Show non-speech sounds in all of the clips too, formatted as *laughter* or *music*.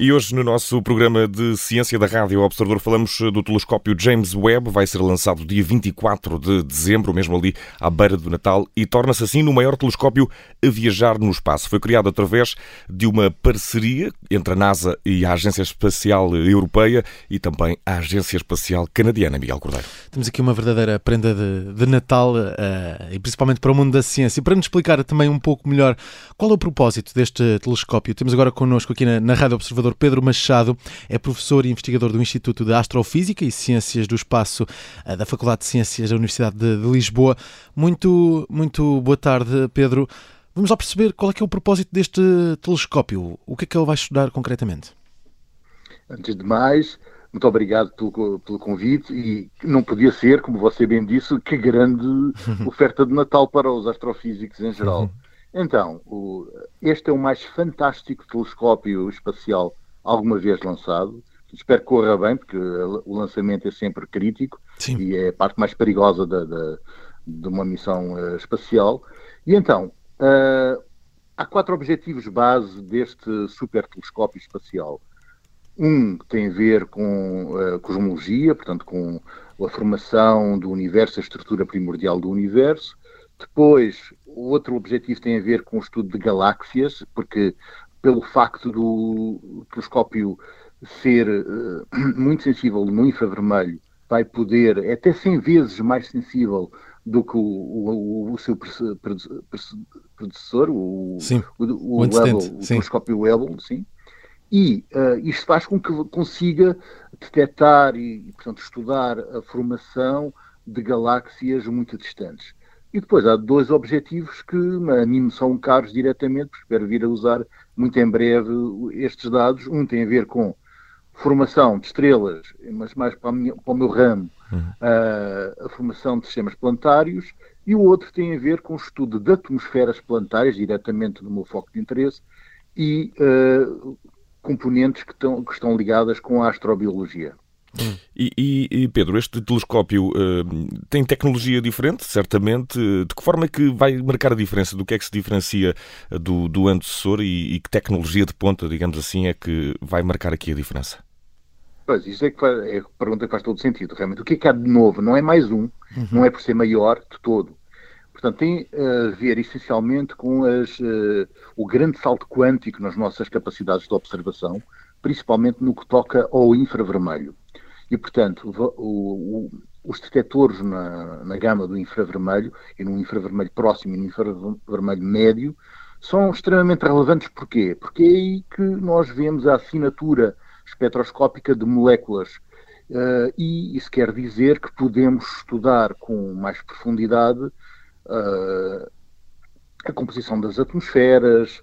E hoje, no nosso programa de Ciência da Rádio Observador, falamos do telescópio James Webb. Vai ser lançado dia 24 de dezembro, mesmo ali à beira do Natal, e torna-se assim no maior telescópio a viajar no espaço. Foi criado através de uma parceria entre a NASA e a Agência Espacial Europeia e também a Agência Espacial Canadiana, Miguel Cordeiro. Temos aqui uma verdadeira prenda de, de Natal, uh, e principalmente para o mundo da ciência. E para nos explicar também um pouco melhor qual é o propósito deste telescópio, temos agora connosco aqui na, na Rádio Observador Pedro Machado é professor e investigador do Instituto de Astrofísica e Ciências do Espaço eh, da Faculdade de Ciências da Universidade de, de Lisboa. Muito, muito boa tarde, Pedro. Vamos lá perceber qual é que é o propósito deste telescópio. O que é que ele vai estudar concretamente? Antes de mais, muito obrigado pelo, pelo, convite e não podia ser, como você bem disse, que grande *laughs* oferta de Natal para os astrofísicos em geral. Uhum. *laughs* Então, o, este é o mais fantástico telescópio espacial alguma vez lançado. Espero que corra bem, porque o lançamento é sempre crítico Sim. e é a parte mais perigosa da, da, de uma missão uh, espacial. E então, uh, há quatro objetivos base deste super telescópio espacial. Um tem a ver com a uh, cosmologia, portanto, com a formação do universo, a estrutura primordial do universo. Depois, o outro objetivo tem a ver com o estudo de galáxias, porque pelo facto do telescópio ser uh, *clears throat* muito sensível no infravermelho, vai poder, é até 100 vezes mais sensível do que o, o, o seu predecessor, o, sim, o, o, o telescópio Hubble, sim. E uh, isto faz com que consiga detectar e, portanto, estudar a formação de galáxias muito distantes. E depois há dois objetivos que a mim me são caros diretamente, porque espero vir a usar muito em breve estes dados. Um tem a ver com formação de estrelas, mas mais para, minha, para o meu ramo, uhum. uh, a formação de sistemas planetários, e o outro tem a ver com o estudo de atmosferas planetárias, diretamente no meu foco de interesse, e uh, componentes que estão, que estão ligadas com a astrobiologia. E, e, e, Pedro, este telescópio uh, tem tecnologia diferente, certamente. De que forma é que vai marcar a diferença? Do que é que se diferencia do, do antecessor e, e, que tecnologia de ponta, digamos assim, é que vai marcar aqui a diferença? Pois, isso é, que faz, é a pergunta que faz todo sentido, realmente. O que é que há de novo? Não é mais um, uhum. não é por ser maior de todo. Portanto, tem a ver essencialmente com as, uh, o grande salto quântico nas nossas capacidades de observação, principalmente no que toca ao infravermelho. E, portanto, o, o, os detectores na, na, gama do infravermelho, e no infravermelho próximo e no infravermelho médio, são extremamente relevantes. Porquê? Porque é aí que nós vemos a assinatura espectroscópica de moléculas. Uh, e isso quer dizer que podemos estudar com mais profundidade uh, a composição das atmosferas,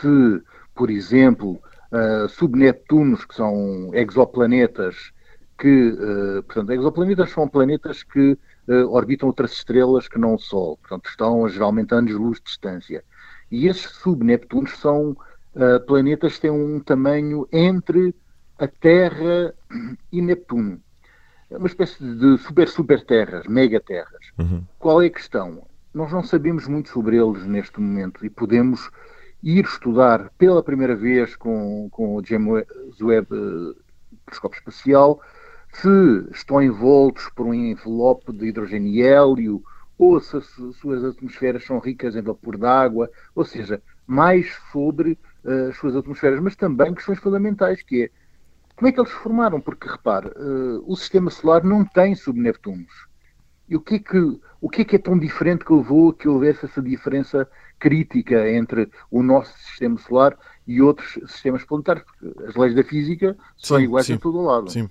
se, por exemplo, uh, subneptunos, que são exoplanetas, que, uh, portanto, exoplanetas são planetas que uh, orbitam outras estrelas que não o Sol, portanto, estão geralmente a anos-luz de distância. E esses subneptunos são uh, planetas que têm um tamanho entre a Terra e Neptuno. É uma espécie de super-super-terras, megaterras. Uhum. Qual é a questão? Nós não sabemos muito sobre eles neste momento e podemos ir estudar pela primeira vez com, com o James Webb telescópio espacial se estão envoltos por um envelope de hidrogênio e hélio, ou se as suas atmosferas são ricas em vapor d'água, ou seja, mais sobre uh, as suas atmosferas, mas também questões fundamentais, que é como é que eles se formaram? Porque, repare, uh, o sistema solar não tem subneptunos. E o que, é que, o que é que é tão diferente que levou a que houvesse essa diferença crítica entre o nosso sistema solar e outros sistemas planetários? Porque as leis da física são sim, iguais sim, em todo o lado. Sim.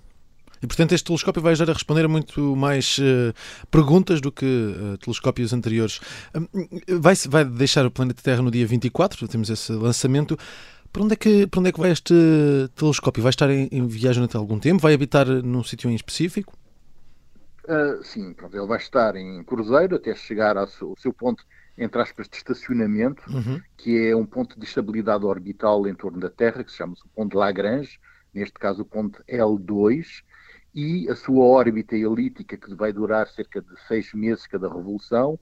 E, portanto, este telescópio vai ajudar a responder a muito mais uh, perguntas do que uh, telescópios anteriores. Uh, vai, vai deixar o planeta Terra no dia 24, temos esse lançamento. Para onde, é que, para onde é que vai este telescópio? Vai estar em, em viagem até algum tempo? Vai habitar num sítio em específico? Uh, sim, pronto, ele vai estar em cruzeiro até chegar ao seu, ao seu ponto, entre aspas, de estacionamento, uhum. que é um ponto de estabilidade orbital em torno da Terra, que se chama o ponto de Lagrange, neste caso o ponto L2, e a sua órbita elíptica, que vai durar cerca de seis meses cada revolução,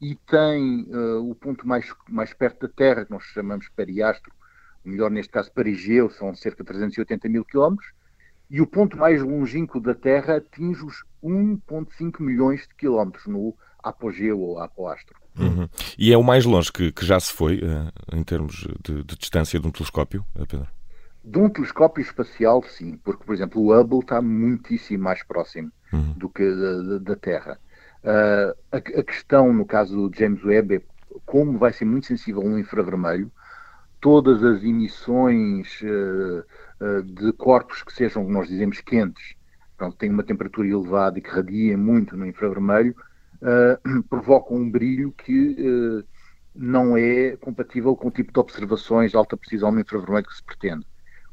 e tem uh, o ponto mais, mais perto da Terra, que nós chamamos periastro, melhor neste caso Parigeu, são cerca de 380 mil quilómetros, e o ponto mais longínquo da Terra atinge os 1,5 milhões de quilómetros no apogeu ou apoastro. Uhum. E é o mais longe que, que já se foi, uh, em termos de, de, distância de um telescópio, eh, Pedro? De um telescópio espacial, sim, porque, por exemplo, o Hubble está muitíssimo mais próximo uhum. do que da, da Terra. Uh, a, a, questão, no caso do James Webb, é como vai ser muito sensível no infravermelho, todas as emissões uh, uh, de corpos que sejam, nós dizemos, quentes, pronto, têm uma temperatura elevada e que radiem muito no infravermelho, *clears throat* provocam um brilho que não é compatível com o tipo de observações de alta precisão no infravermelho que se pretende.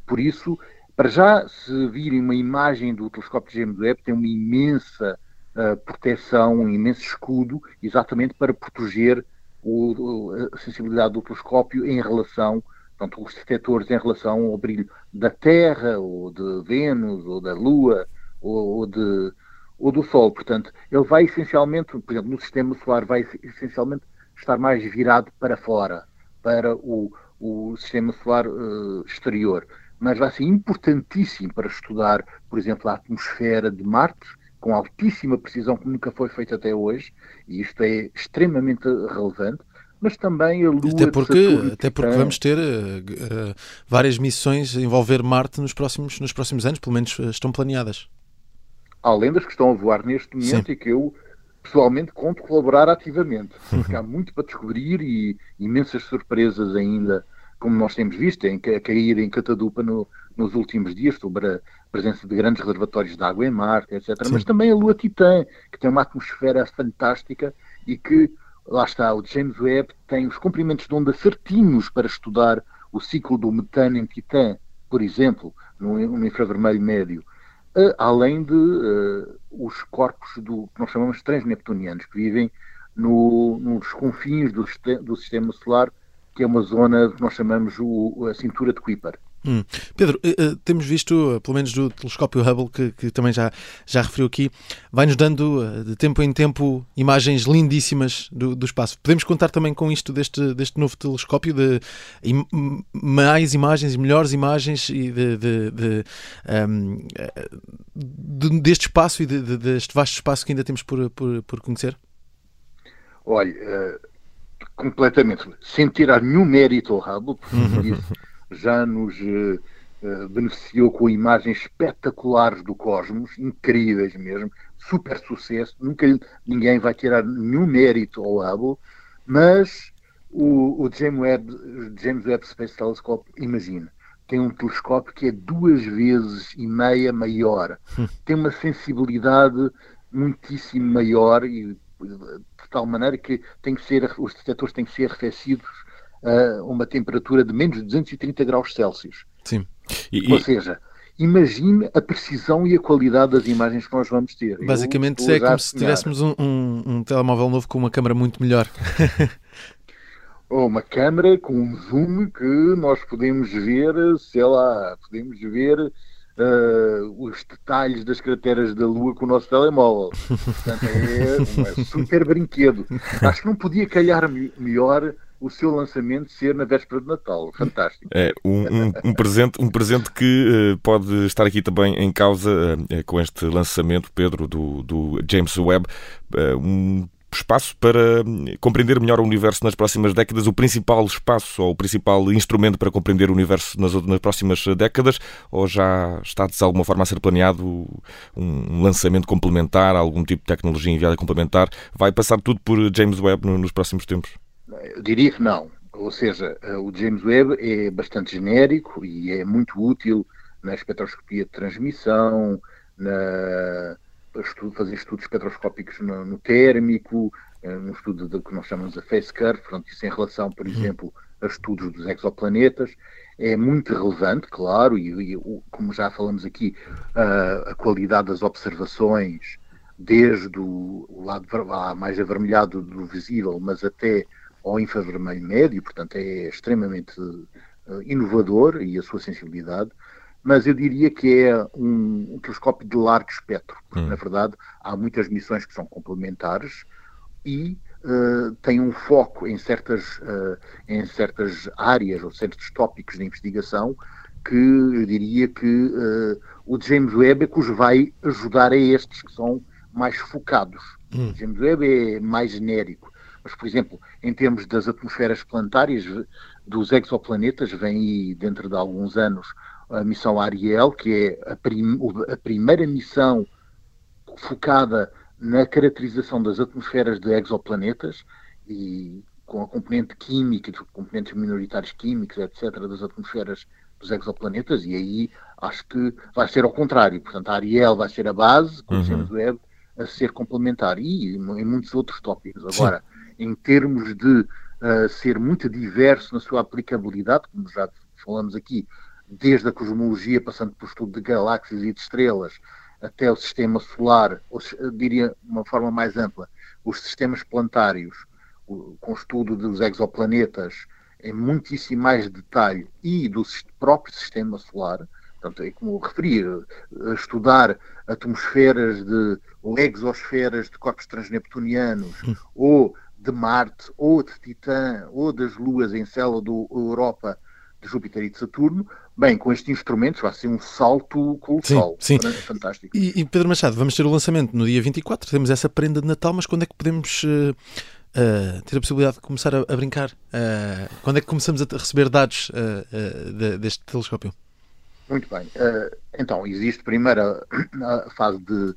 Por isso, para já, se virem uma imagem do telescópio James Webb, tem uma imensa uh, proteção, um imenso escudo, exatamente para proteger o, a sensibilidade do telescópio em relação, portanto, os detectores em relação ao brilho da Terra, ou de Vênus, ou da Lua, ou, ou de, ou do Sol. Portanto, ele vai essencialmente, por exemplo, no sistema solar, vai essencialmente estar mais virado para fora, para o, o sistema solar uh, exterior. Mas vai ser importantíssimo para estudar, por exemplo, a atmosfera de Marte, com altíssima precisão que nunca foi feita até hoje, e isto é extremamente relevante, mas também a Lua até porque, Saturno, até porque tem... vamos ter uh, uh, várias missões a envolver Marte nos próximos, nos próximos anos, pelo menos uh, estão planeadas. Além das que estão a voar neste momento Sim. e que eu pessoalmente conto colaborar ativamente, porque há muito para descobrir e imensas surpresas ainda, como nós temos visto, em, a cair em Catadupa no, nos últimos dias sobre a presença de grandes reservatórios de água em Marte, etc. Sim. Mas também a Lua Titã, que tem uma atmosfera fantástica e que, lá está, o James Webb tem os comprimentos de onda certinhos para estudar o ciclo do metano em Titã, por exemplo, no, no infravermelho médio, uh, além de uh, os corpos do que nós chamamos de transneptunianos, que vivem no, nos confins do, do sistema solar, que é uma zona que nós chamamos o, a cintura de Kuiper. Hum. Pedro, uh, temos visto, uh, pelo menos do telescópio Hubble, que, que, também já, já referiu aqui, vai-nos dando uh, de tempo em tempo imagens lindíssimas do, do, espaço. Podemos contar também com isto deste, deste novo telescópio, de im, mais imagens e melhores imagens e de, de, de, um, ehm, deste espaço e deste vasto espaço que ainda temos por, por, por conhecer? Olha, completamente, sem tirar nenhum mérito ao Hubble, porque uhum já nos uh, beneficiou com imagens espetaculares do cosmos, incríveis mesmo, super sucesso. Nunca ninguém vai tirar nenhum mérito ao Hubble, mas o, o James, Webb, James Webb Space Telescope, imagina, tem um telescópio que é duas vezes e meia maior, hum. tem uma sensibilidade muitíssimo maior e de tal maneira que tem que ser, os detectores têm que ser arrefecidos a uma temperatura de menos de 230 graus Celsius. Sim. E, Ou seja, imagine a precisão e a qualidade das imagens que nós vamos ter. Basicamente é como se tivéssemos um, um, um, telemóvel novo com uma câmera muito melhor. *laughs* Ou uma câmera com um zoom que nós podemos ver, sei lá, podemos ver uh, os detalhes das crateras da Lua com o nosso telemóvel. Portanto, é um super brinquedo. Acho que não podia calhar melhor o seu lançamento ser na véspera de Natal. Fantástico. É um, um, um presente, um presente que uh, pode estar aqui também em causa uh, com este lançamento, Pedro, do, do James Webb. Uh, um espaço para hum, compreender melhor o universo nas próximas décadas, o principal espaço ou o principal instrumento para compreender o universo nas, nas próximas décadas, ou já está de alguma forma a ser planeado um lançamento complementar, algum tipo de tecnologia enviada complementar? Vai passar tudo por James Webb nos próximos tempos? Eu diria que não. Ou seja, eh, o James Webb é bastante genérico e é muito útil na espectroscopia de transmissão, na estudo, fazer estudos espectroscópicos no, no térmico, eh, no estudo do que nós chamamos de phase curve, portanto, isso em relação, por uhum. exemplo, a estudos dos exoplanetas, é muito relevante, claro, e, e como já falamos aqui, a, a qualidade das observações, desde o, o lado mais avermelhado do visível, mas até ao infravermelho médio, portanto é extremamente uh, inovador e a sua sensibilidade, mas eu diria que é um, um telescópio de largo espectro, porque hum. na verdade há muitas missões que são complementares e uh, tem um foco em certas, uh, em certas áreas ou certos tópicos de investigação que eu diria que uh, o James Webb é que os vai ajudar a estes que são mais focados. Hum. O James Webb é mais genérico. Mas, por exemplo, em termos das atmosferas planetárias dos exoplanetas, vem aí dentro de alguns anos a missão Ariel, que é a, prim a primeira missão focada na caracterização das atmosferas de exoplanetas e com a componente química, componentes minoritários químicos, etc., das atmosferas dos exoplanetas, e aí acho que vai ser ao contrário. Portanto, a Ariel vai ser a base, com o James Webb a ser complementar, e em muitos outros tópicos. Agora, Sim. em termos de uh, ser muito diverso na sua aplicabilidade, como já falamos aqui, desde a cosmologia, passando por estudo de galáxias e de estrelas, até o sistema solar, ou diria de uma forma mais ampla, os sistemas planetários, com o estudo dos exoplanetas em muitíssimo mais detalhe e do próprio sistema solar, portanto, é como referi, estudar atmosferas de, ou exosferas de corpos transneptunianos, hum. ou de Marte, ou de Titã, ou das luas em célula do Europa, Júpiter e de Saturno, bem, com estes instrumentos vai ser um salto colossal. Sim, sim. Fantástico. E, e, Pedro Machado, vamos ter o lançamento no dia 24, temos essa prenda de Natal, mas quando é que podemos uh, uh, ter a possibilidade de começar a, a brincar? Uh, quando é que começamos a receber dados de, deste telescópio? Muito bem. então, existe primeiro a, fase de,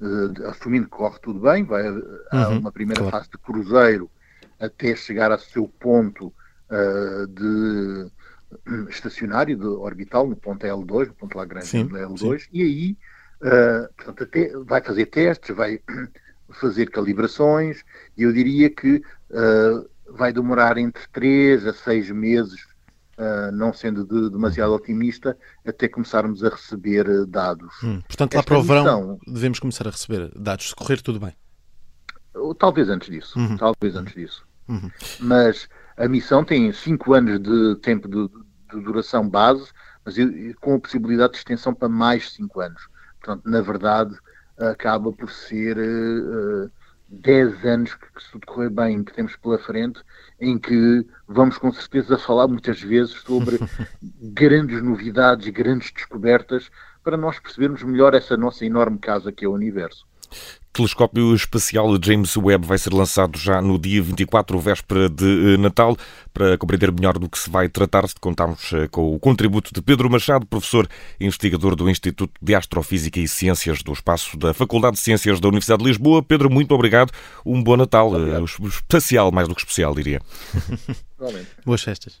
de, assumindo que corre tudo bem, vai uhum, há uma primeira claro. fase de cruzeiro até chegar ao seu ponto de estacionário, de orbital, no ponto L2, no ponto Lagrange sim, L2, sim. e aí uh, portanto, até vai fazer testes, vai *clears throat* fazer calibrações, e eu diria que uh, vai demorar entre 3 a 6 meses, uh, não sendo de, demasiado otimista, até começarmos a receber dados. Hum, portanto, lá Esta para o verão missão, devemos começar a receber dados, se correr tudo bem. Talvez antes disso, uhum. talvez antes disso. Uhum. Mas a missão tem 5 anos de tempo de, de duração base, mas com a possibilidade de extensão para mais 5 anos. Portanto, na verdade, acaba por ser uh, 10 anos que, que, se tudo correr bem, que temos pela frente, em que vamos com certeza falar muitas vezes sobre *laughs* grandes novidades e grandes descobertas para nós percebermos melhor essa nossa enorme casa que é o universo telescópio espacial James Webb vai ser lançado já no dia 24, véspera de eh, Natal. Para compreender melhor do que se vai tratar, contamos eh, com o contributo de Pedro Machado, professor e investigador do Instituto de Astrofísica e Ciências do Espaço da Faculdade de Ciências da Universidade de Lisboa. Pedro, muito obrigado. Um bom Natal, eh, obrigado. espacial mais do que especial, diria. *laughs* Boas festas.